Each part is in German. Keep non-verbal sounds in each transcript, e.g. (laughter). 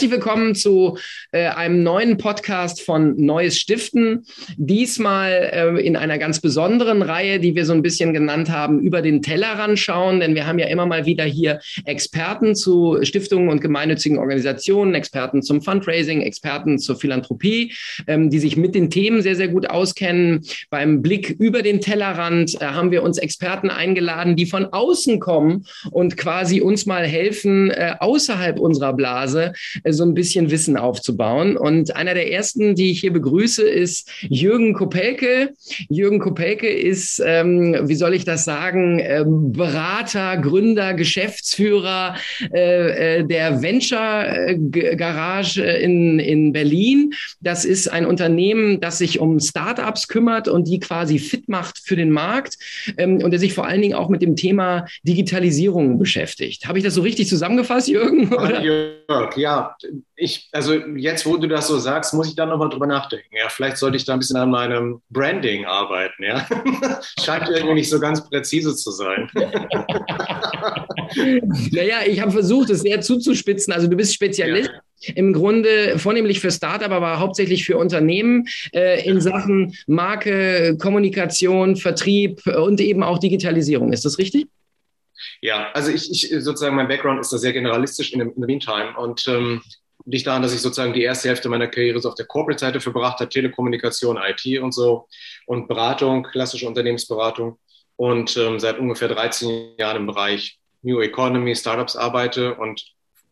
Herzlich willkommen zu äh, einem neuen Podcast von Neues Stiften. Diesmal äh, in einer ganz besonderen Reihe, die wir so ein bisschen genannt haben, über den Tellerrand schauen, denn wir haben ja immer mal wieder hier Experten zu Stiftungen und gemeinnützigen Organisationen, Experten zum Fundraising, Experten zur Philanthropie, ähm, die sich mit den Themen sehr, sehr gut auskennen. Beim Blick über den Tellerrand äh, haben wir uns Experten eingeladen, die von außen kommen und quasi uns mal helfen, äh, außerhalb unserer Blase äh, so ein bisschen Wissen aufzubauen. Und einer der ersten, die ich hier begrüße, ist Jürgen Kopelke. Jürgen Kopelke ist, ähm, wie soll ich das sagen, äh, Berater, Gründer, Geschäftsführer äh, äh der Venture Garage in, in Berlin. Das ist ein Unternehmen, das sich um Startups kümmert und die quasi fit macht für den Markt ähm, und der sich vor allen Dingen auch mit dem Thema Digitalisierung beschäftigt. Habe ich das so richtig zusammengefasst, Jürgen? Oder? Ja, ich, also jetzt, wo du das so sagst, muss ich da nochmal drüber nachdenken. Ja, vielleicht sollte ich da ein bisschen an meinem Branding arbeiten. Ja, (laughs) scheint irgendwie nicht so ganz präzise zu sein. (laughs) naja, ich habe versucht, es sehr zuzuspitzen. Also du bist Spezialist. Ja im Grunde vornehmlich für Startup, aber hauptsächlich für Unternehmen äh, in Sachen Marke, Kommunikation, Vertrieb und eben auch Digitalisierung. Ist das richtig? Ja, also ich, ich sozusagen, mein Background ist da sehr generalistisch in, the meantime und ähm, liegt daran, dass ich sozusagen die erste Hälfte meiner Karriere so auf der Corporate-Seite verbracht habe, Telekommunikation, IT und so und Beratung, klassische Unternehmensberatung und ähm, seit ungefähr 13 Jahren im Bereich New Economy, Startups arbeite und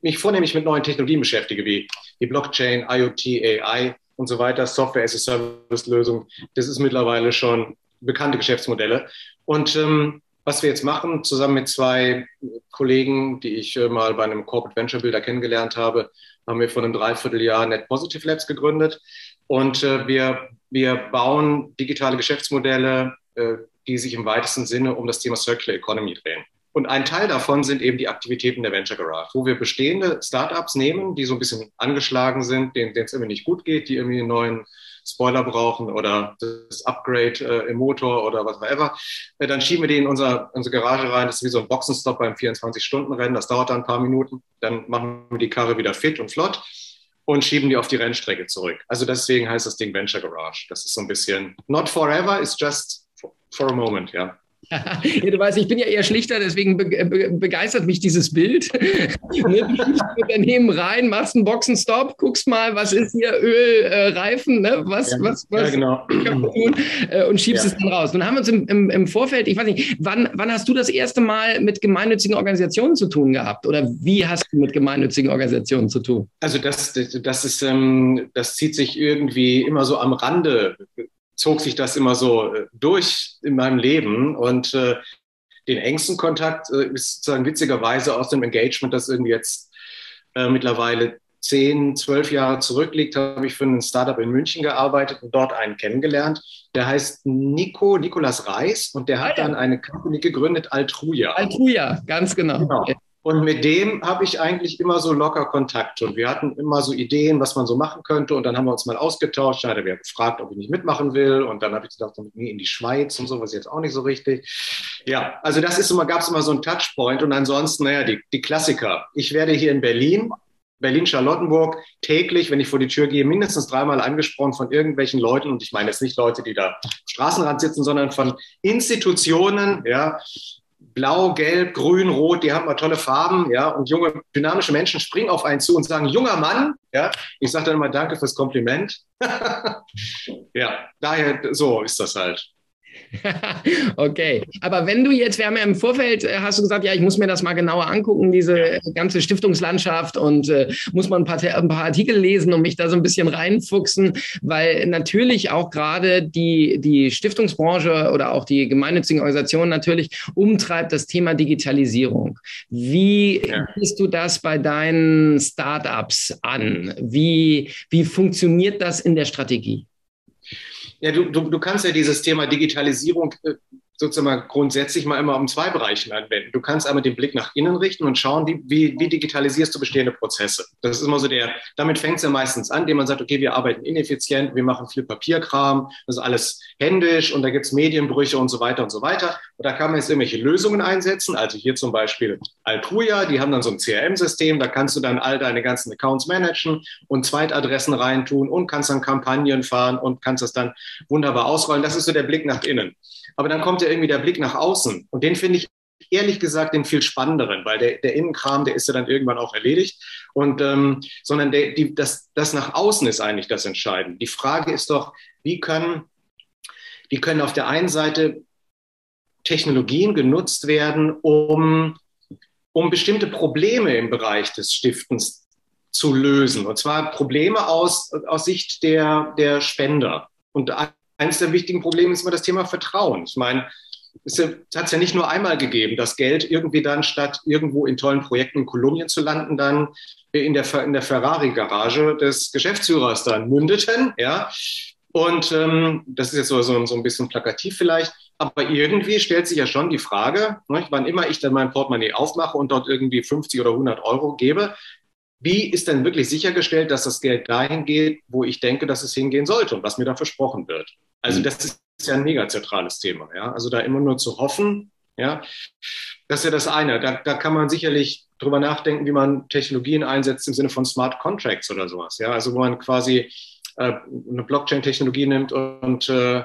mich vornehmlich mit neuen Technologien beschäftige, wie die Blockchain, IoT, AI und so weiter, Software as a Service-Lösung. Das ist mittlerweile schon bekannte Geschäftsmodelle. Und ähm, was wir jetzt machen, zusammen mit zwei Kollegen, die ich äh, mal bei einem Corporate Venture Builder kennengelernt habe, haben wir vor einem Dreivierteljahr Net Positive Labs gegründet. Und äh, wir, wir bauen digitale Geschäftsmodelle, äh, die sich im weitesten Sinne um das Thema Circular Economy drehen. Und ein Teil davon sind eben die Aktivitäten der Venture Garage, wo wir bestehende Startups nehmen, die so ein bisschen angeschlagen sind, denen es irgendwie nicht gut geht, die irgendwie einen neuen Spoiler brauchen oder das Upgrade äh, im Motor oder was immer, äh, dann schieben wir die in unser, unsere Garage rein. Das ist wie so ein Boxenstopp beim 24-Stunden-Rennen. Das dauert dann ein paar Minuten. Dann machen wir die Karre wieder fit und flott und schieben die auf die Rennstrecke zurück. Also deswegen heißt das Ding Venture Garage. Das ist so ein bisschen not forever, it's just for a moment, ja. (laughs) ja, du weißt, ich bin ja eher schlichter, deswegen be be begeistert mich dieses Bild. ne, Unternehmen (laughs) rein, machst einen Boxenstopp, guckst mal, was ist hier Öl, äh, ne? was, ja, was, was ja, genau. kann man tun äh, und schiebst ja. es dann raus. Nun haben wir uns im, im, im, Vorfeld, ich weiß nicht, wann, wann hast du das erste Mal mit gemeinnützigen Organisationen zu tun gehabt oder wie hast du mit gemeinnützigen Organisationen zu tun? Also das, das, ist, ähm, das zieht sich irgendwie immer so am Rande zog sich das immer so äh, durch in meinem Leben und äh, den engsten Kontakt äh, ist sozusagen witzigerweise aus dem Engagement, das irgendwie jetzt äh, mittlerweile zehn, zwölf Jahre zurückliegt, habe ich für ein Startup in München gearbeitet und dort einen kennengelernt. Der heißt Nico, Nikolas Reis und der hat dann eine Company gegründet, Altruja. Altruja, ganz genau. genau. Und mit dem habe ich eigentlich immer so locker Kontakt. Und wir hatten immer so Ideen, was man so machen könnte. Und dann haben wir uns mal ausgetauscht. Dann hat er gefragt, ob ich nicht mitmachen will. Und dann habe ich gedacht, mir in die Schweiz und so, was jetzt auch nicht so richtig. Ja, also das ist immer, gab es immer so einen Touchpoint. Und ansonsten, naja, die, die Klassiker. Ich werde hier in Berlin, Berlin-Charlottenburg, täglich, wenn ich vor die Tür gehe, mindestens dreimal angesprochen von irgendwelchen Leuten. Und ich meine jetzt nicht Leute, die da am Straßenrand sitzen, sondern von Institutionen, ja, Blau, Gelb, Grün, Rot, die haben mal tolle Farben, ja, und junge, dynamische Menschen springen auf einen zu und sagen, junger Mann, ja, ich sage dann immer Danke fürs Kompliment. (laughs) ja, daher, so ist das halt. (laughs) okay, aber wenn du jetzt, wir haben ja im Vorfeld, äh, hast du gesagt, ja, ich muss mir das mal genauer angucken, diese ja. ganze Stiftungslandschaft und äh, muss man ein paar, ein paar Artikel lesen und mich da so ein bisschen reinfuchsen, weil natürlich auch gerade die, die Stiftungsbranche oder auch die gemeinnützigen Organisationen natürlich umtreibt das Thema Digitalisierung. Wie ja. gehst du das bei deinen Startups an? Wie, wie funktioniert das in der Strategie? Ja, du, du, du kannst ja dieses Thema Digitalisierung äh, sozusagen grundsätzlich mal immer um zwei Bereichen anwenden. Du kannst einmal den Blick nach innen richten und schauen, wie, wie, digitalisierst du bestehende Prozesse. Das ist immer so der, damit fängt es ja meistens an, indem man sagt, okay, wir arbeiten ineffizient, wir machen viel Papierkram, das ist alles händisch und da gibt's Medienbrüche und so weiter und so weiter. Und da kann man jetzt irgendwelche Lösungen einsetzen. Also hier zum Beispiel Altruja, die haben dann so ein CRM-System, da kannst du dann all deine ganzen Accounts managen und Zweitadressen reintun und kannst dann Kampagnen fahren und kannst das dann wunderbar ausrollen. Das ist so der Blick nach innen. Aber dann kommt ja irgendwie der Blick nach außen. Und den finde ich ehrlich gesagt den viel spannenderen, weil der, der Innenkram, der ist ja dann irgendwann auch erledigt. Und ähm, sondern der, die, das, das nach außen ist eigentlich das Entscheidende. Die Frage ist doch, wie können, wie können auf der einen Seite Technologien genutzt werden, um, um bestimmte Probleme im Bereich des Stiftens zu lösen. Und zwar Probleme aus, aus Sicht der, der Spender. Und eines der wichtigen Probleme ist immer das Thema Vertrauen. Ich meine, es hat es ja nicht nur einmal gegeben, das Geld irgendwie dann statt irgendwo in tollen Projekten in Kolumbien zu landen, dann in der, in der Ferrari-Garage des Geschäftsführers dann mündeten. Ja? Und ähm, das ist jetzt so, so, so ein bisschen plakativ vielleicht, aber irgendwie stellt sich ja schon die Frage, ne, wann immer ich dann mein Portemonnaie aufmache und dort irgendwie 50 oder 100 Euro gebe, wie ist denn wirklich sichergestellt, dass das Geld dahin geht, wo ich denke, dass es hingehen sollte und was mir da versprochen wird? Also mhm. das ist ja ein mega zentrales Thema. Ja? Also da immer nur zu hoffen, ja, das ist ja das eine. Da, da kann man sicherlich drüber nachdenken, wie man Technologien einsetzt im Sinne von Smart Contracts oder sowas. Ja, also wo man quasi äh, eine Blockchain-Technologie nimmt und äh,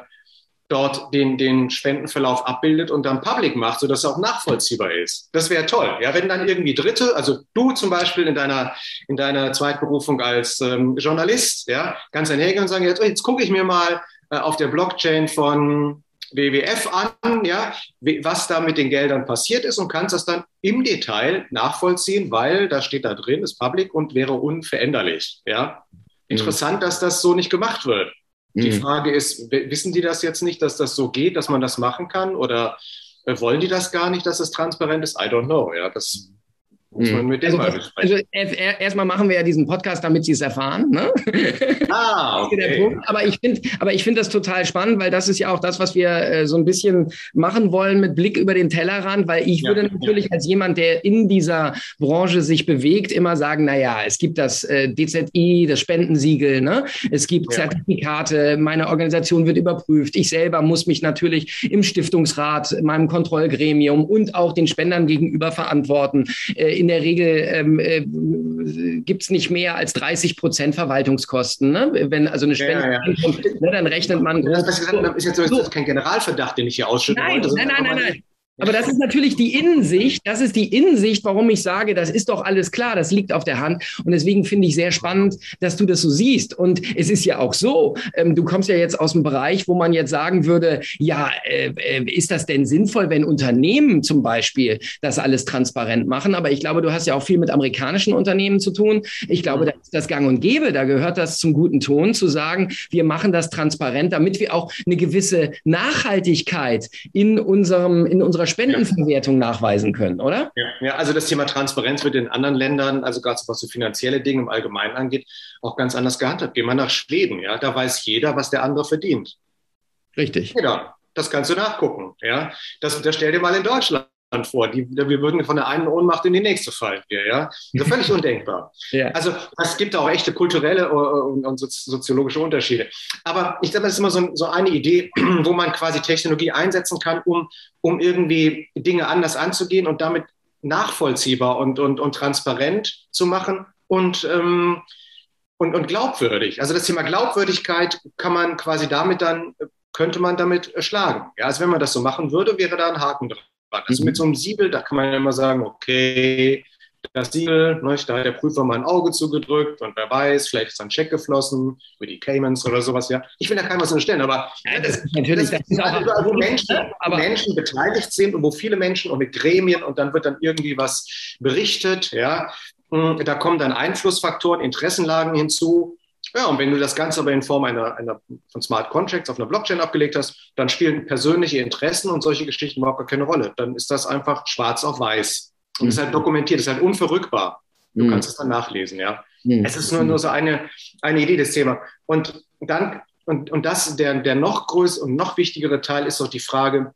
dort den, den Spendenverlauf abbildet und dann public macht, sodass er auch nachvollziehbar ist. Das wäre toll. Ja, wenn dann irgendwie Dritte, also du zum Beispiel in deiner, in deiner Zweitberufung als ähm, Journalist, ja, kannst dann hergehen und sagen, jetzt, jetzt gucke ich mir mal auf der Blockchain von WWF an, ja, was da mit den Geldern passiert ist und kannst das dann im Detail nachvollziehen, weil da steht da drin, ist public und wäre unveränderlich, ja. Mhm. Interessant, dass das so nicht gemacht wird. Die mhm. Frage ist, wissen die das jetzt nicht, dass das so geht, dass man das machen kann oder äh, wollen die das gar nicht, dass es transparent ist? I don't know, ja, das muss man hm. mit dem also, mal besprechen. Also erstmal machen wir ja diesen Podcast, damit Sie es erfahren. Ne? Ah, (laughs) okay. Aber ich finde, aber ich finde das total spannend, weil das ist ja auch das, was wir äh, so ein bisschen machen wollen mit Blick über den Tellerrand, weil ich ja, würde natürlich ja. als jemand, der in dieser Branche sich bewegt, immer sagen, na ja, es gibt das äh, DZI, das Spendensiegel, ne? Es gibt ja. Zertifikate, meine Organisation wird überprüft. Ich selber muss mich natürlich im Stiftungsrat, meinem Kontrollgremium und auch den Spendern gegenüber verantworten. Äh, in der Regel ähm, äh, gibt es nicht mehr als 30 Prozent Verwaltungskosten. Ne? Wenn also eine Spende, ja, ja. Kommt, ne, dann rechnet man. Das, was gesagt habe, ist jetzt so, ist kein Generalverdacht, den ich hier ausschütten nein, wollte. Nein, nein, nein, nein. Aber das ist natürlich die Innensicht. Das ist die Innensicht, warum ich sage, das ist doch alles klar, das liegt auf der Hand. Und deswegen finde ich sehr spannend, dass du das so siehst. Und es ist ja auch so, ähm, du kommst ja jetzt aus dem Bereich, wo man jetzt sagen würde, ja, äh, äh, ist das denn sinnvoll, wenn Unternehmen zum Beispiel das alles transparent machen? Aber ich glaube, du hast ja auch viel mit amerikanischen Unternehmen zu tun. Ich glaube, da ist das gang und gäbe. Da gehört das zum guten Ton zu sagen, wir machen das transparent, damit wir auch eine gewisse Nachhaltigkeit in unserem, in unserer unserer Spendenverwertung nachweisen können, oder? Ja, ja, also das Thema Transparenz wird in anderen Ländern, also gerade was so finanzielle Dinge im Allgemeinen angeht, auch ganz anders gehandhabt. Gehen wir nach Schweden, ja, da weiß jeder, was der andere verdient. Richtig. Jeder. Das kannst du nachgucken, ja. Das, das stell dir mal in Deutschland vor. Die, wir würden von der einen Ohnmacht in die nächste fallen hier, ja. Also völlig (laughs) undenkbar. ja. Also es gibt auch echte kulturelle und, und soziologische Unterschiede. Aber ich glaube, das ist immer so, so, eine Idee, (clears throat) wo man quasi Technologie einsetzen kann, um, um irgendwie Dinge anders anzugehen und damit nachvollziehbar und, und, und transparent zu machen und, ähm, und, und glaubwürdig. Also das Thema Glaubwürdigkeit kann man quasi damit dann, könnte man damit schlagen. Ja, also wenn man das so machen würde, wäre da ein Haken dran. Also mit so einem Siebel, da kann man immer sagen, okay, das Siegel, ne, da hat der Prüfer mal ein Auge zugedrückt und wer weiß, vielleicht ist ein Check geflossen über die Caymans oder sowas, ja. Ich will da keinem was unterstellen, aber ja, das, das, natürlich, das, das ist auch überall, wo Menschen, aber Menschen beteiligt sind und wo viele Menschen und mit Gremien und dann wird dann irgendwie was berichtet, ja. Hm, da kommen dann Einflussfaktoren, Interessenlagen hinzu. Ja, und wenn du das Ganze aber in Form einer, einer von Smart Contracts auf einer Blockchain abgelegt hast, dann spielen persönliche Interessen und solche Geschichten überhaupt gar keine Rolle. Dann ist das einfach schwarz auf weiß. Und mhm. ist halt mhm. dokumentiert, ist halt unverrückbar. Du mhm. kannst es dann nachlesen, ja. Mhm. Es ist nur, nur so eine, eine Idee des Thema. Und dann, und, und das, der, der noch größere und noch wichtigere Teil ist doch die Frage,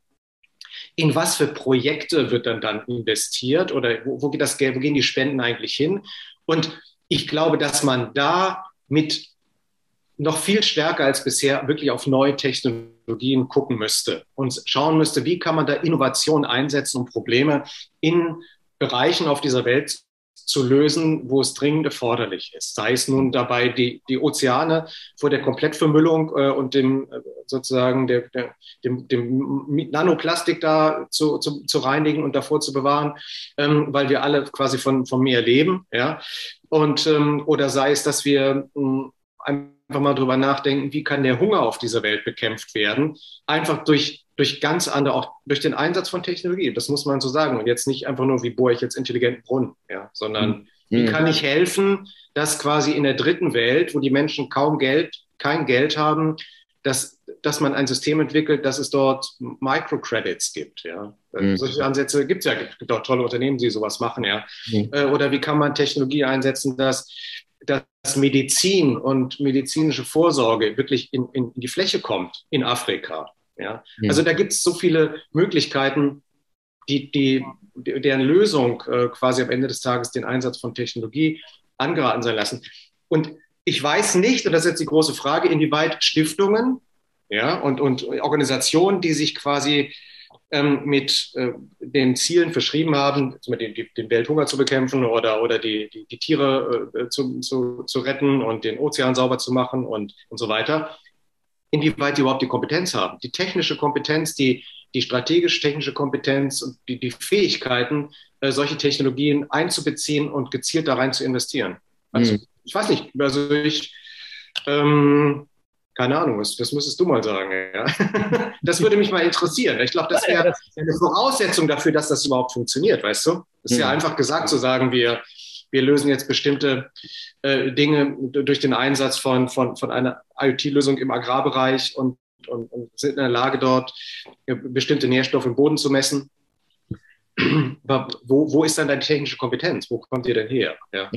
in was für Projekte wird dann dann investiert oder wo, wo geht das Geld, wo gehen die Spenden eigentlich hin? Und ich glaube, dass man da mit noch viel stärker als bisher wirklich auf neue Technologien gucken müsste und schauen müsste, wie kann man da Innovation einsetzen, um Probleme in Bereichen auf dieser Welt zu lösen, wo es dringend erforderlich ist. Sei es nun dabei, die, die Ozeane vor der Komplettvermüllung äh, und dem äh, sozusagen der, der, dem, dem Nanoplastik da zu, zu, zu reinigen und davor zu bewahren, ähm, weil wir alle quasi von, vom Meer leben. Ja? Und, ähm, oder sei es, dass wir ähm, einfach mal drüber nachdenken, wie kann der Hunger auf dieser Welt bekämpft werden? Einfach durch, durch ganz andere, auch durch den Einsatz von Technologie. Das muss man so sagen. Und jetzt nicht einfach nur, wie bohre ich jetzt intelligenten Brunnen, ja, sondern mhm. wie kann ich helfen, dass quasi in der dritten Welt, wo die Menschen kaum Geld, kein Geld haben, dass, dass man ein System entwickelt, dass es dort Microcredits gibt. Ja. Mhm. Solche Ansätze gibt es ja, es gibt auch tolle Unternehmen, die sowas machen. Ja. Mhm. Oder wie kann man Technologie einsetzen, dass dass Medizin und medizinische Vorsorge wirklich in, in die Fläche kommt in Afrika. Ja? ja. Also da gibt es so viele Möglichkeiten, die, die, deren Lösung äh, quasi am Ende des Tages den Einsatz von Technologie angeraten sein lassen. Und ich weiß nicht, und das ist jetzt die große Frage, inwieweit Stiftungen ja, und, und Organisationen, die sich quasi ähm, mit äh, den Zielen verschrieben haben, den, den, Welthunger zu bekämpfen oder, oder die, die, die Tiere äh, zu, zu, zu retten und den Ozean sauber zu machen und, und so weiter, inwieweit die überhaupt die Kompetenz haben. Die technische Kompetenz, die, die strategisch-technische Kompetenz und die, die Fähigkeiten, äh, solche Technologien einzubeziehen und gezielt da rein zu investieren. Also, mhm. Ich weiß nicht, also ich, ähm, keine Ahnung, das, das müsstest du mal sagen. Ja? (laughs) Das würde mich mal interessieren. Ich glaube, das wäre eine Voraussetzung dafür, dass das überhaupt funktioniert, weißt du? Es ist ja mhm. einfach gesagt zu sagen, wir, wir lösen jetzt bestimmte äh, Dinge durch den Einsatz von, von, von einer IoT-Lösung im Agrarbereich und, und, und sind in der Lage, dort äh, bestimmte Nährstoffe im Boden zu messen. Aber wo, wo ist dann deine technische Kompetenz? Wo kommt ihr denn her? Ja,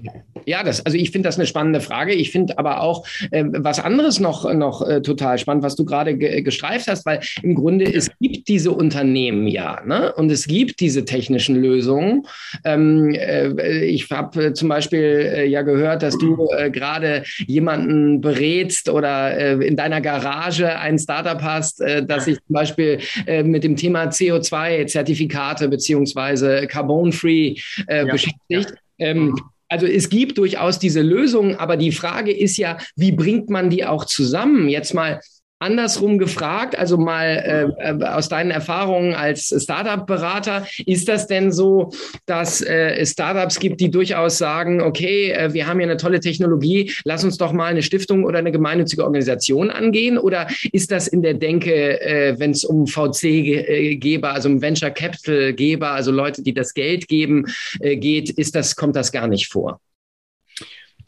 ja das, also ich finde das eine spannende Frage. Ich finde aber auch äh, was anderes noch, noch äh, total spannend, was du gerade ge gestreift hast, weil im Grunde es gibt diese Unternehmen ja ne? und es gibt diese technischen Lösungen. Ähm, äh, ich habe äh, zum Beispiel äh, ja gehört, dass du äh, gerade jemanden berätst oder in deiner Garage ein Startup hast, das sich zum Beispiel mit dem Thema CO2-Zertifikate beziehungsweise beziehungsweise Carbon-Free äh, ja. beschäftigt. Ähm, also es gibt durchaus diese Lösungen, aber die Frage ist ja, wie bringt man die auch zusammen? Jetzt mal Andersrum gefragt, also mal äh, äh, aus deinen Erfahrungen als Startup-Berater, ist das denn so, dass äh, es Startups gibt, die durchaus sagen, okay, äh, wir haben hier eine tolle Technologie, lass uns doch mal eine Stiftung oder eine gemeinnützige Organisation angehen? Oder ist das in der Denke, äh, wenn es um VC-Geber, also um Venture Capital-Geber, also Leute, die das Geld geben, äh, geht, ist das, kommt das gar nicht vor?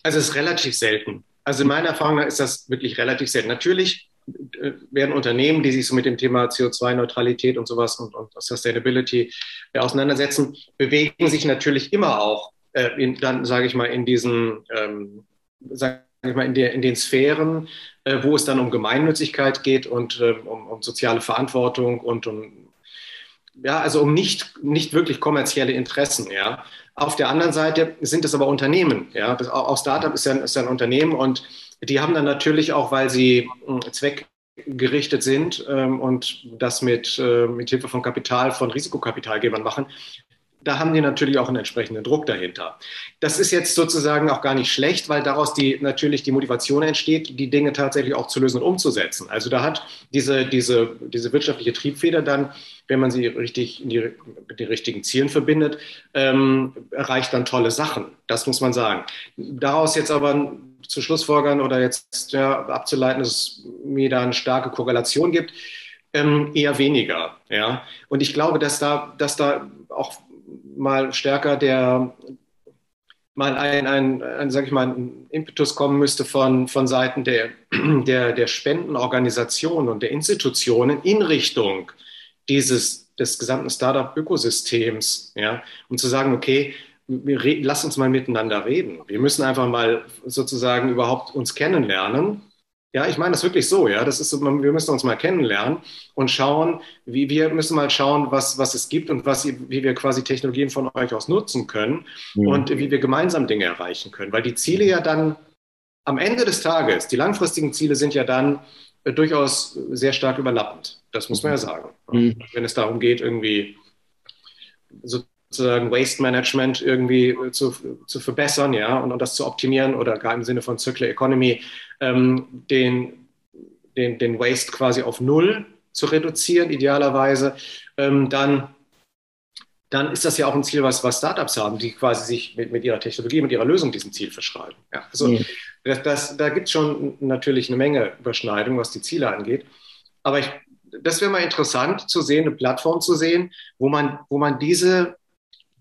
Also es ist relativ selten. Also in meiner Erfahrung ist das wirklich relativ selten. Natürlich äh, werden Unternehmen, die sich so mit dem Thema CO2-Neutralität und sowas und, und Sustainability äh, auseinandersetzen, bewegen sich natürlich immer auch äh, in, dann, sage ich mal, in diesen, ähm, ich mal, in, der, in den Sphären, äh, wo es dann um Gemeinnützigkeit geht und äh, um, um, soziale Verantwortung und um, ja, also um nicht, nicht wirklich kommerzielle Interessen, ja. Auf der anderen Seite sind es aber Unternehmen, ja. Auch Startup ist ja, ist ja ein Unternehmen und die haben dann natürlich auch, weil sie äh, zweckgerichtet sind ähm, und das mit, äh, mit Hilfe von Kapital, von Risikokapitalgebern machen, da haben die natürlich auch einen entsprechenden Druck dahinter. Das ist jetzt sozusagen auch gar nicht schlecht, weil daraus die, natürlich die Motivation entsteht, die Dinge tatsächlich auch zu lösen und umzusetzen. Also da hat diese, diese, diese wirtschaftliche Triebfeder dann, wenn man sie richtig die, mit den richtigen Zielen verbindet, ähm, erreicht dann tolle Sachen. Das muss man sagen. Daraus jetzt aber zu Schlussfolgern oder jetzt ja, abzuleiten, dass es mir da eine starke Korrelation gibt, ähm, eher weniger. Ja? Und ich glaube, dass da, dass da auch mal stärker der mal ein, ein, ein sag ich mal, ein Impetus kommen müsste von, von Seiten der, (clears throat) der, der Spendenorganisationen und der Institutionen in Richtung dieses, des gesamten Startup-Ökosystems, ja, um zu sagen, okay, wir, lass uns mal miteinander reden. Wir müssen einfach mal sozusagen überhaupt uns kennenlernen Ja, ich meine das wirklich so, ja. Das ist so, wir müssen uns mal kennenlernen und schauen, wie wir müssen mal schauen, was, was es gibt und was, wie wir quasi Technologien von euch aus nutzen können mhm. und wie wir gemeinsam Dinge erreichen können. Weil die Ziele ja dann am Ende des Tages, die langfristigen Ziele sind ja dann äh, durchaus sehr stark überlappend. Das muss man ja sagen. Mhm. Wenn es darum geht, irgendwie sozusagen Waste Management irgendwie äh, zu, zu verbessern, ja, und, und das zu optimieren oder gar im Sinne von Circular Economy ähm, den, den, den Waste quasi auf Null zu reduzieren, idealerweise, ähm, dann dann ist das ja auch ein Ziel, was, was Startups haben, die quasi sich mit, mit ihrer Technologie, mit ihrer Lösung diesem Ziel verschreiben. Ja, also mhm. das, das, da gibt es schon natürlich eine Menge Überschneidung, was die Ziele angeht. Aber ich, das wäre mal interessant zu sehen, eine Plattform zu sehen, wo man, wo man diese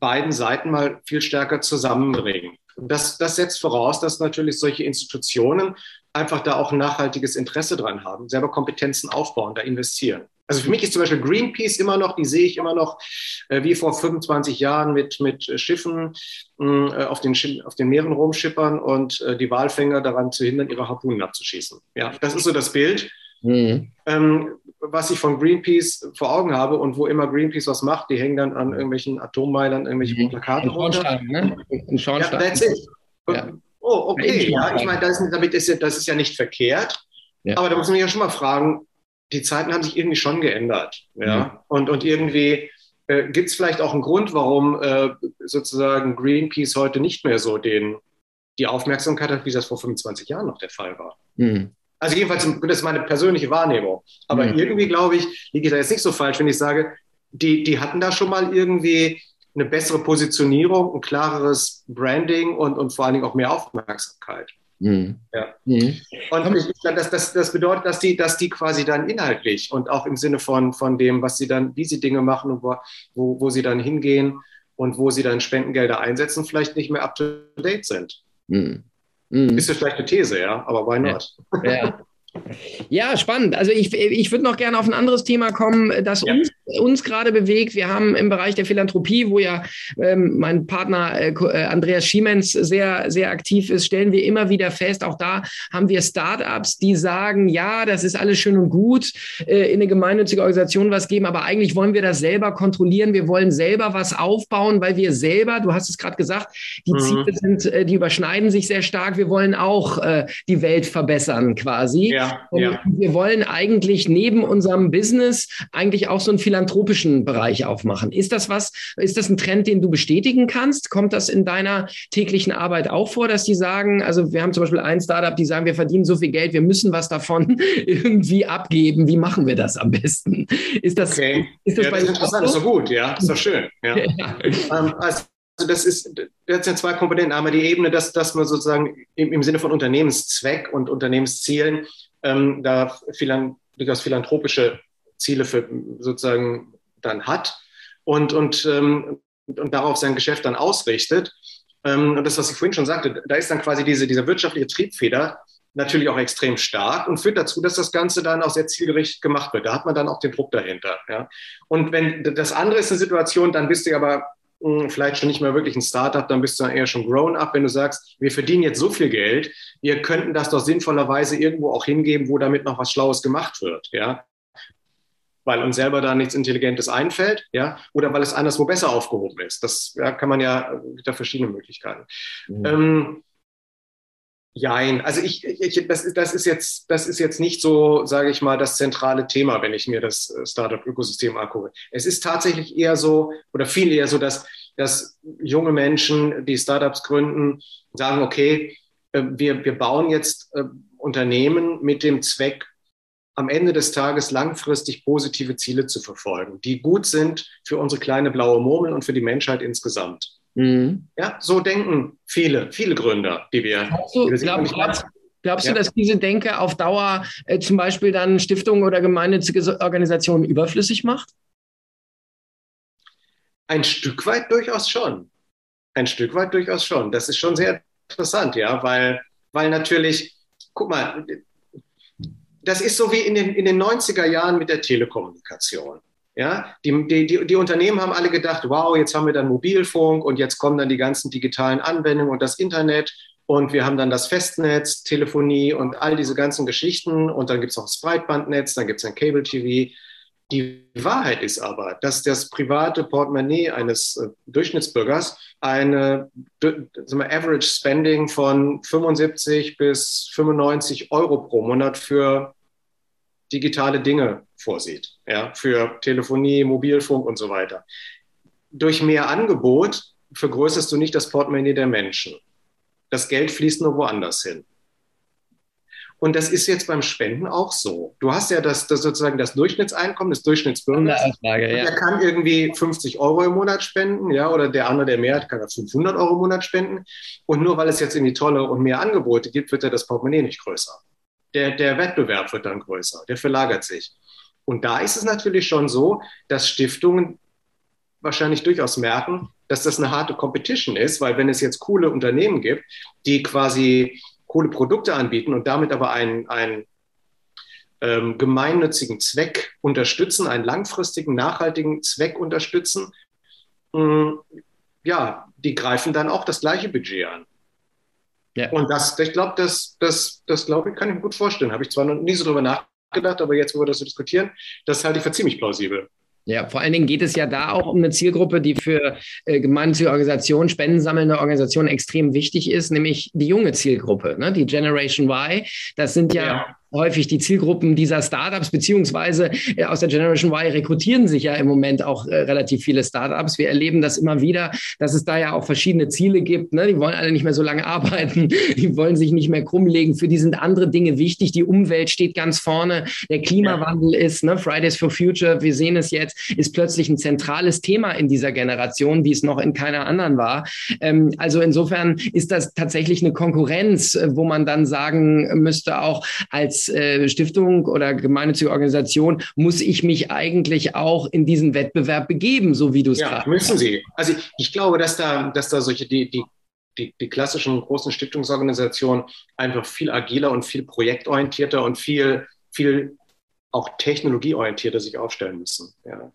beiden Seiten mal viel stärker zusammenbringen. Das, das setzt voraus, dass natürlich solche Institutionen einfach da auch ein nachhaltiges Interesse dran haben, selber Kompetenzen aufbauen, da investieren. Also für mich ist zum Beispiel Greenpeace immer noch, die sehe ich immer noch äh, wie vor 25 Jahren mit, mit Schiffen äh, auf, den, auf den Meeren rumschippern und äh, die Walfänger daran zu hindern, ihre Harpunen abzuschießen. Ja, das ist so das Bild. Mhm. Ähm, was ich von Greenpeace vor Augen habe und wo immer Greenpeace was macht, die hängen dann an irgendwelchen Atommeilern irgendwelche mhm. Plakate runter. Ne? Ein Schornstein. Ja, that's it. Ja. Oh, okay. Ja, ich meine, das, damit ist ja, das ist ja nicht verkehrt. Ja. Aber da muss man ja schon mal fragen, die Zeiten haben sich irgendwie schon geändert. Ja? Mhm. Und, und irgendwie äh, gibt es vielleicht auch einen Grund, warum äh, sozusagen Greenpeace heute nicht mehr so den, die Aufmerksamkeit hat, wie das vor 25 Jahren noch der Fall war. Mhm. Also jedenfalls, das ist meine persönliche Wahrnehmung. Aber mhm. irgendwie, glaube ich, liege ich da jetzt nicht so falsch, wenn ich sage, die, die hatten da schon mal irgendwie eine bessere Positionierung, ein klareres Branding und, und vor allen Dingen auch mehr Aufmerksamkeit. Mhm. Ja. Mhm. Und ich, das, das, das bedeutet, dass die, dass die quasi dann inhaltlich und auch im Sinne von, von dem, was sie dann, wie sie Dinge machen und wo, wo, wo sie dann hingehen und wo sie dann Spendengelder einsetzen, vielleicht nicht mehr up to date sind. Mhm. Mhm. Ist eine These, ja, aber why not? Ja. ja. Ja, spannend. Also ich, ich würde noch gerne auf ein anderes Thema kommen, das ja. uns, uns gerade bewegt. Wir haben im Bereich der Philanthropie, wo ja ähm, mein Partner äh, äh, Andreas Schiemens sehr, sehr aktiv ist, stellen wir immer wieder fest, auch da haben wir Startups, die sagen, ja, das ist alles schön und gut, äh, in eine gemeinnützige Organisation was geben, aber eigentlich wollen wir das selber kontrollieren. Wir wollen selber was aufbauen, weil wir selber, du hast es gerade gesagt, die mhm. Ziele sind, äh, die überschneiden sich sehr stark. Wir wollen auch äh, die Welt verbessern quasi. Ja. Ja. Wir wollen eigentlich neben unserem Business eigentlich auch so einen philanthropischen Bereich aufmachen. Ist das was, ist das ein Trend, den du bestätigen kannst? Kommt das in deiner täglichen Arbeit auch vor, dass die sagen, also wir haben zum Beispiel ein Startup, die sagen, wir verdienen so viel Geld, wir müssen was davon (laughs) irgendwie abgeben. Wie machen wir das am besten? Ist das, okay. ist das ja, bei das ist so? doch gut, ja, ist doch schön. Ja. ja. Ähm, also also das ist, das sind zwei Komponenten. Einmal die Ebene, dass, dass man sozusagen im, im Sinne von Unternehmenszweck und Unternehmenszielen ähm, da philan durchaus philanthropische Ziele für sozusagen dann hat und, und, ähm, und darauf sein Geschäft dann ausrichtet. Ähm, und das, was ich vorhin schon sagte, da ist dann quasi diese, diese wirtschaftliche Triebfeder natürlich auch extrem stark und führt dazu, dass das Ganze dann auch sehr zielgerichtet gemacht wird. Da hat man dann auch den Druck dahinter. Ja. Und wenn das andere ist eine Situation, dann bist du aber vielleicht schon nicht mehr wirklich ein Startup, dann bist du eher schon grown up, wenn du sagst, wir verdienen jetzt so viel Geld, wir könnten das doch sinnvollerweise irgendwo auch hingeben, wo damit noch was Schlaues gemacht wird, ja. Weil uns selber da nichts Intelligentes einfällt, ja, oder weil es anderswo besser aufgehoben ist. Das ja, kann man ja, da verschiedene Möglichkeiten. Mhm. Ähm, Jein, also ich, ich das, das, ist jetzt, das ist jetzt nicht so, sage ich mal, das zentrale Thema, wenn ich mir das äh, Startup-Ökosystem angucke. Es ist tatsächlich eher so oder viel eher so, dass, dass junge Menschen, die Startups gründen, sagen, okay, äh, wir, wir bauen jetzt äh, Unternehmen mit dem Zweck, am Ende des Tages langfristig positive Ziele zu verfolgen, die gut sind für unsere kleine blaue Murmel und für die Menschheit insgesamt. Mhm. Ja, so denken viele, viele Gründer, die wir. Glaubst glaub, ja. du dass diese Denke auf Dauer äh, zum Beispiel dann Stiftungen oder gemeinnützige Organisationen überflüssig macht? Ein Stück weit durchaus schon. Ein Stück weit durchaus schon. Das ist schon sehr interessant, ja, weil, weil natürlich, guck mal, das ist so wie in den, in den 90er Jahren mit der Telekommunikation. Ja, die, die, die, Unternehmen haben alle gedacht, wow, jetzt haben wir dann Mobilfunk und jetzt kommen dann die ganzen digitalen Anwendungen und das Internet Und wir haben dann das Festnetz, Telefonie und all diese ganzen Geschichten. Und dann gibt es noch das Breitbandnetz, dann gibt es ein Cable TV. Die Wahrheit ist aber, dass das private Portemonnaie eines äh, Durchschnittsbürgers eine wir, Average Spending von 75 bis 95 Euro pro Monat für digitale Dinge vorsieht, ja, für Telefonie, Mobilfunk und so weiter. Durch mehr Angebot vergrößerst du nicht das Portemonnaie der Menschen. Das Geld fließt nur woanders hin. Und das ist jetzt beim Spenden auch so. Du hast ja das, das sozusagen das Durchschnittseinkommen des Durchschnittsbürgers. Aussage, ja. Der kann irgendwie 50 Euro im Monat spenden, ja, oder der andere, der mehr hat, kann er 500 Euro im Monat spenden. Und nur weil es jetzt irgendwie tolle und mehr Angebote gibt, wird ja das Portemonnaie nicht größer. Der, der Wettbewerb wird dann größer, der verlagert sich. Und da ist es natürlich schon so, dass Stiftungen wahrscheinlich durchaus merken, dass das eine harte Competition ist, weil wenn es jetzt coole Unternehmen gibt, die quasi coole Produkte anbieten und damit aber einen, einen ähm, gemeinnützigen Zweck unterstützen, einen langfristigen, nachhaltigen Zweck unterstützen, mh, ja, die greifen dann auch das gleiche Budget an. Ja. Und das, ich glaube, das, das, das glaube ich, kann ich mir gut vorstellen. Habe ich zwar noch nie so drüber nachgedacht, aber jetzt, wo wir das so diskutieren, das halte ich für ziemlich plausibel. Ja, vor allen Dingen geht es ja da auch um eine Zielgruppe, die für äh, gemeinnützige Organisationen, spendensammelnde Organisationen extrem wichtig ist, nämlich die junge Zielgruppe, ne? die Generation Y. Das sind ja, ja häufig die Zielgruppen dieser Startups, beziehungsweise äh, aus der Generation Y rekrutieren sich ja im Moment auch äh, relativ viele Startups. Wir erleben das immer wieder, dass es da ja auch verschiedene Ziele gibt. Ne? Die wollen alle nicht mehr so lange arbeiten, (laughs) die wollen sich nicht mehr krummlegen. Für die sind andere Dinge wichtig. Die Umwelt steht ganz vorne, der Klimawandel ist, ne? Fridays for Future, wir sehen es jetzt, ist plötzlich ein zentrales Thema in dieser Generation, wie es noch in keiner anderen war. Ähm, also insofern ist das tatsächlich eine Konkurrenz, äh, wo man dann sagen müsste, auch als äh, Stiftung oder gemeinnützige Organisation muss ich mich eigentlich auch in diesen Wettbewerb begeben, so wie du es ja, gerade müssen Sie. Also ich, ich, glaube, dass da, dass da solche die, die die, die klassischen großen Stiftungsorganisationen einfach viel agiler und viel projektorientierter und viel, viel auch technologieorientierter sich aufstellen müssen. Ja.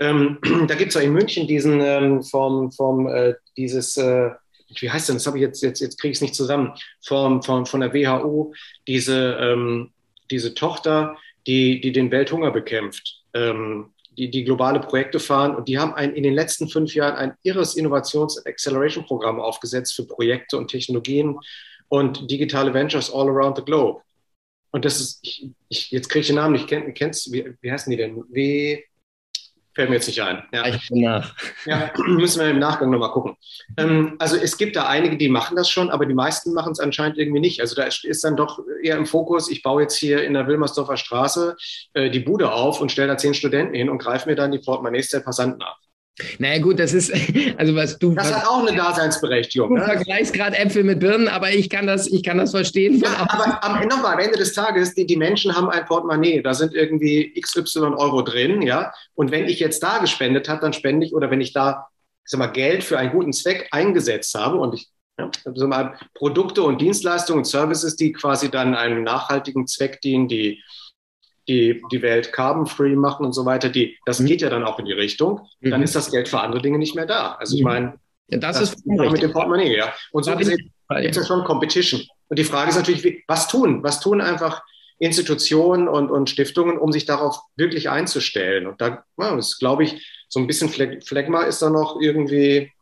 Ähm, (clears throat) da gibt es ja in München diesen ähm, vom, vom äh, dieses äh, wie heißt denn, das habe ich jetzt, jetzt, jetzt kriege ich es nicht zusammen, von, von, von der WHO, diese, ähm, diese Tochter, die, die den Welthunger bekämpft, ähm, die, die globale Projekte fahren und die haben ein, in den letzten fünf Jahren ein irres Innovations- und Acceleration-Programm aufgesetzt für Projekte und Technologien und digitale Ventures all around the globe. Und das ist, ich, ich, jetzt kriege ich den Namen nicht, kenn, kennst wie, wie heißen die denn? W, Fällt mir jetzt nicht ein. Ja. Ich bin nach. Ja, (clears throat) müssen wir im Nachgang nochmal gucken. Ähm, also es gibt da einige, die machen das schon, aber die meisten machen es anscheinend irgendwie nicht. Also da ist dann doch eher im Fokus, ich baue jetzt hier in der Wilmersdorfer Straße äh, die Bude auf und stelle da zehn Studenten hin und greife mir dann die Portemonnaies der Passanten ab. Naja gut, das ist, (laughs) also was du... Das hat auch eine Daseinsberechtigung. Du ne? vergleichst gerade Äpfel mit Birnen, aber ich kann das, ich kann das verstehen. Ja, aber am, nochmal, am Ende des Tages, die, die Menschen haben ein Portemonnaie, da sind irgendwie XY Euro drin, ja, und wenn ich jetzt da gespendet habe, dann spende ich, oder wenn ich da, ich sag mal, Geld für einen guten Zweck eingesetzt habe und ich ja, also mal Produkte und Dienstleistungen und Services, die quasi dann einem nachhaltigen Zweck dienen, die die, die Welt carbon-free machen und so weiter, die, das mhm. geht ja dann auch in die Richtung, mhm. dann ist das Geld für andere Dinge nicht mehr da. Also ich mhm. meine, ja, das, das ist mit dem Portemonnaie, ja. Und so gesehen ist ja schon Competition. Und die Frage ist natürlich, was tun? Was tun einfach Institutionen und, und Stiftungen, um sich darauf wirklich einzustellen? Und da ja, ist, glaube ich, so ein bisschen Phlegma ist da noch irgendwie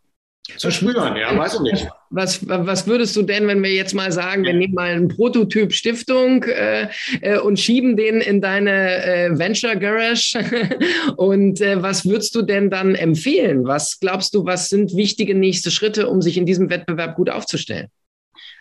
zu spüren, ja, weiß ich nicht. Was, was würdest du denn, wenn wir jetzt mal sagen, wir nehmen mal einen Prototyp Stiftung äh, äh, und schieben den in deine äh, Venture Garage (laughs) und äh, was würdest du denn dann empfehlen? Was glaubst du, was sind wichtige nächste Schritte, um sich in diesem Wettbewerb gut aufzustellen?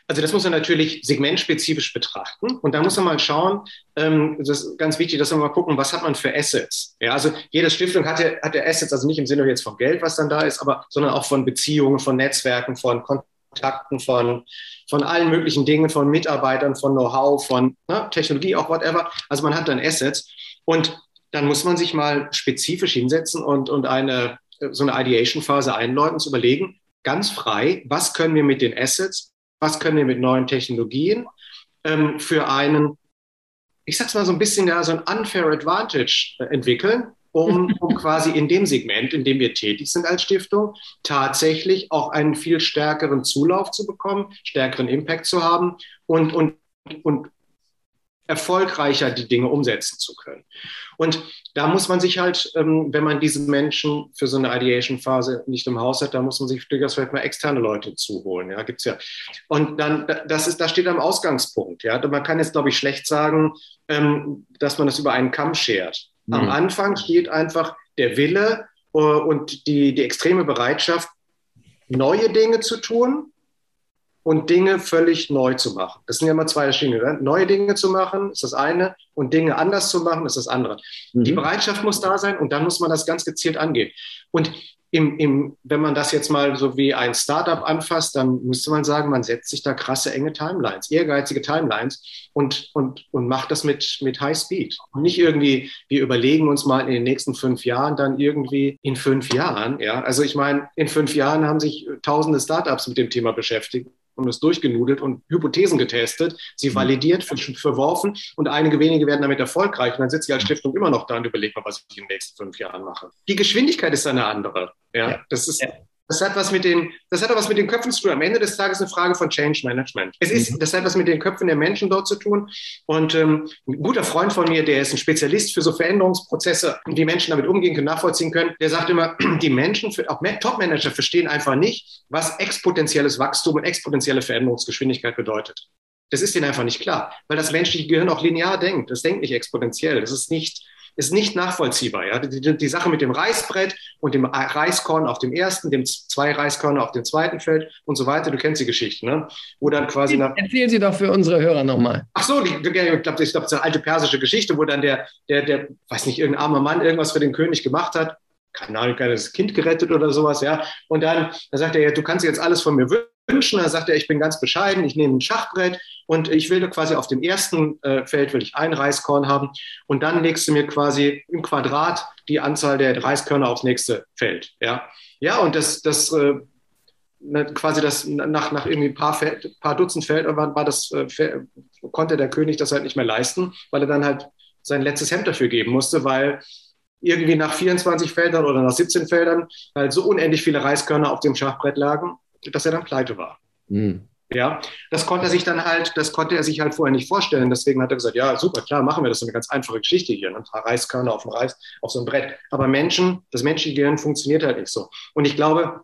Also das muss man natürlich segmentspezifisch betrachten und da muss man mal schauen, ähm, das ist ganz wichtig, dass wir mal gucken, was hat man für Assets. Ja, also jede Stiftung hat ja, hat ja Assets, also nicht im Sinne jetzt von Geld, was dann da ist, aber sondern auch von Beziehungen, von Netzwerken, von Kontakten, von, von allen möglichen Dingen, von Mitarbeitern, von Know-how, von ne, Technologie, auch whatever. Also man hat dann Assets und dann muss man sich mal spezifisch hinsetzen und, und eine, so eine Ideation-Phase einläuten, zu überlegen, ganz frei, was können wir mit den Assets was können wir mit neuen Technologien? Ähm, für einen, ich sag's mal so ein bisschen, ja, so ein unfair advantage äh, entwickeln, um, (laughs) um quasi in dem Segment, in dem wir tätig sind als Stiftung, tatsächlich auch einen viel stärkeren Zulauf zu bekommen, stärkeren Impact zu haben und, und, und erfolgreicher die Dinge umsetzen zu können. Und da muss man sich halt, ähm, wenn man diese Menschen für so eine Ideation-Phase nicht im Haus hat, da muss man sich durchaus vielleicht mal externe Leute zuholen. Ja, gibt's ja. Und dann, das ist, da steht am Ausgangspunkt. Ja, man kann jetzt, glaube ich, schlecht sagen, ähm, dass man das über einen Kamm schert. Mhm. Am Anfang steht einfach der Wille äh, und die, die extreme Bereitschaft, neue Dinge zu tun, und Dinge völlig neu zu machen. Das sind ja immer zwei verschiedene. Ne? Neue Dinge zu machen ist das eine und Dinge anders zu machen ist das andere. Mhm. Die Bereitschaft muss da sein und dann muss man das ganz gezielt angehen. Und im, im, wenn man das jetzt mal so wie ein Startup anfasst, dann müsste man sagen, man setzt sich da krasse, enge Timelines, ehrgeizige Timelines und, und, und macht das mit, mit High Speed. Und nicht irgendwie, wir überlegen uns mal in den nächsten fünf Jahren, dann irgendwie in fünf Jahren, ja. Also ich meine, in fünf Jahren haben sich tausende Startups mit dem Thema beschäftigt und es durchgenudelt und Hypothesen getestet, sie mhm. validiert, verworfen und einige wenige werden damit erfolgreich. Und dann sitze ich als Stiftung immer noch da und überlege mal, was ich in den nächsten fünf Jahren mache. Die Geschwindigkeit ist eine andere. Ja, das ist, ja. Das hat was mit den, das hat was mit den Köpfen zu tun. Am Ende des Tages eine Frage von Change Management. Es ist, mhm. das hat was mit den Köpfen der Menschen dort zu tun. Und ähm, ein guter Freund von mir, der ist ein Spezialist für so Veränderungsprozesse, wie Menschen damit umgehen können, nachvollziehen können, der sagt immer, (clears throat) die Menschen, auch Top-Manager verstehen einfach nicht, was exponentielles Wachstum und exponentielle Veränderungsgeschwindigkeit bedeutet. Das ist ihnen einfach nicht klar, weil das menschliche Gehirn auch linear denkt. Das denkt nicht exponentiell. Das ist nicht, ist nicht nachvollziehbar. Ja? Die, die, Sache mit dem Reisbrett und dem Reiskorn auf dem ersten, dem zwei Reiskörner auf dem zweiten Feld und so weiter. Du kennst die Geschichte, ne? Wo dann quasi nach Erzählen Sie doch für unsere Hörer nochmal. Ach so, die, ich glaube, glaub, das ist eine alte persische Geschichte, wo dann der, der, der, weiß nicht, irgendein armer Mann irgendwas für den König gemacht hat. Keine Ahnung, das Kind gerettet oder sowas, ja. Und dann, dann sagt er, ja, du kannst jetzt alles von mir wünschen. Dann sagt er, ich bin ganz bescheiden, ich nehme ein Schachbrett und ich will quasi auf dem ersten äh, Feld will ich ein Reiskorn haben und dann legst du mir quasi im Quadrat die Anzahl der Reiskörner aufs nächste Feld. Ja, ja und das, das äh, ne, quasi das nach, nach irgendwie ein paar, Feld, paar Dutzend Feldern war, war das, äh, konnte der König das halt nicht mehr leisten, weil er dann halt sein letztes Hemd dafür geben musste, weil irgendwie nach 24 Feldern oder nach 17 Feldern halt so unendlich viele Reiskörner auf dem Schachbrett lagen, dass er dann pleite war. Mhm. Ja, das konnte er sich dann halt, das konnte er sich halt vorher nicht vorstellen. Deswegen hat er gesagt, ja, super, klar, machen wir das. ist eine ganz einfache Geschichte hier. Ne? Ein paar Reiskörner auf dem Reis, auf so einem Brett. Aber Menschen, das menschliche Gehirn funktioniert halt nicht so. Und ich glaube,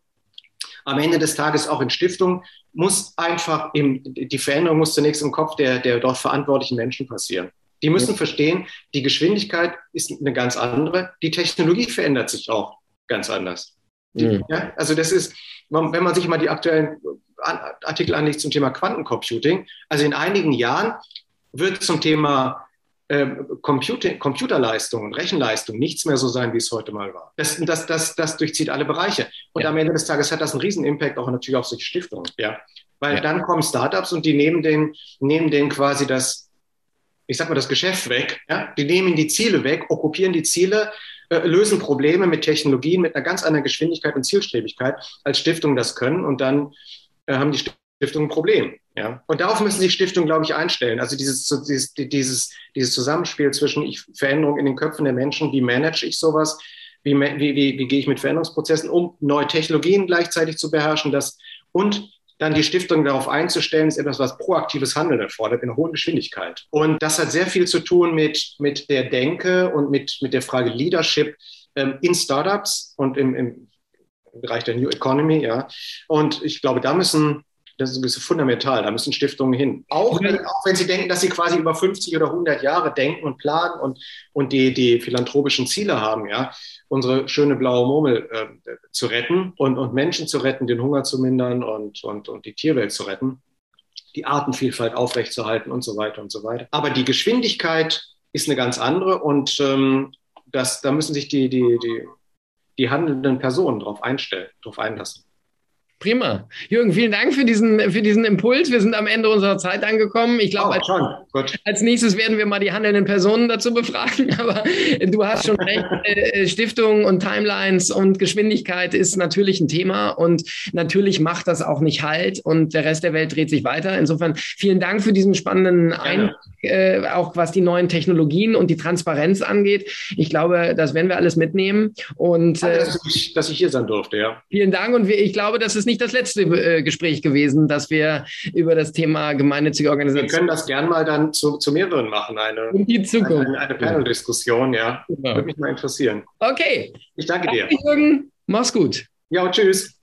am Ende des Tages auch in Stiftungen muss einfach im, die Veränderung muss zunächst im Kopf der, der dort verantwortlichen Menschen passieren. Die müssen ja. verstehen, die Geschwindigkeit ist eine ganz andere. Die Technologie verändert sich auch ganz anders. Die, mhm. ja, also das ist, wenn man sich mal die aktuellen Artikel anlegt zum Thema Quantencomputing. Also in einigen Jahren wird zum Thema äh, Computer, Computerleistung und Rechenleistung nichts mehr so sein, wie es heute mal war. Das, das, das, das durchzieht alle Bereiche. Und ja. am Ende des Tages hat das einen riesen Impact auch natürlich auf solche Stiftungen. Ja? Weil ja. dann kommen Startups und die nehmen den, nehmen den quasi das, ich sag mal, das Geschäft weg. Ja? Die nehmen die Ziele weg, okkupieren die Ziele, äh, lösen Probleme mit Technologien, mit einer ganz anderen Geschwindigkeit und Zielstrebigkeit, als Stiftungen das können. Und dann äh, haben die Stiftungen ein Problem. Ja? Und darauf müssen sich Stiftungen, glaube ich, einstellen. Also dieses, dieses, dieses, dieses Zusammenspiel zwischen ich, Veränderung in den Köpfen der Menschen, wie manage ich sowas, wie, wie, wie, wie gehe ich mit Veränderungsprozessen um, neue Technologien gleichzeitig zu beherrschen, das und dann die Stiftung darauf einzustellen, ist etwas, was proaktives Handeln erfordert in hohen Geschwindigkeit. Und das hat sehr viel zu tun mit, mit der Denke und mit, mit der Frage Leadership ähm, in Startups und im, im im Bereich der New Economy, ja. Und ich glaube, da müssen, das ist fundamental, da müssen Stiftungen hin. Auch, auch wenn sie denken, dass sie quasi über 50 oder 100 Jahre denken und planen und, und die, die philanthropischen Ziele haben, ja, unsere schöne blaue Murmel äh, zu retten und, und Menschen zu retten, den Hunger zu mindern und, und, und die Tierwelt zu retten, die Artenvielfalt aufrechtzuerhalten und so weiter und so weiter. Aber die Geschwindigkeit ist eine ganz andere und ähm, das, da müssen sich die, die, die die handelnden Personen darauf einstellen, darauf einlassen. Prima. Jürgen, vielen Dank für diesen, für diesen Impuls. Wir sind am Ende unserer Zeit angekommen. Ich glaube, oh, als, als, nächstes werden wir mal die handelnden Personen dazu befragen. (laughs) Aber du hast schon recht. (laughs) Äh, Stiftungen und Timelines und Geschwindigkeit ist natürlich ein Thema. Und natürlich macht das auch nicht Halt. Und der Rest der Welt dreht sich weiter. Insofern vielen Dank für diesen spannenden Einblick, äh, auch was die neuen Technologien und die Transparenz angeht. Ich glaube, das werden wir alles mitnehmen. Und, äh, dass, ich, dass ich hier sein durfte, ja. Vielen Dank. Und wir, ich glaube, das ist nicht das letzte äh, Gespräch gewesen, dass wir über das Thema gemeinnützige Organisation. Wir können das gern mal dann zu, zu mehreren machen, eine, In die Zukunft. eine, eine Panel-Diskussion, ja. Genau. Würde mich mal interessieren. Okay. Ich danke dir. Danke, Jürgen. Mach's gut. Ja, tschüss.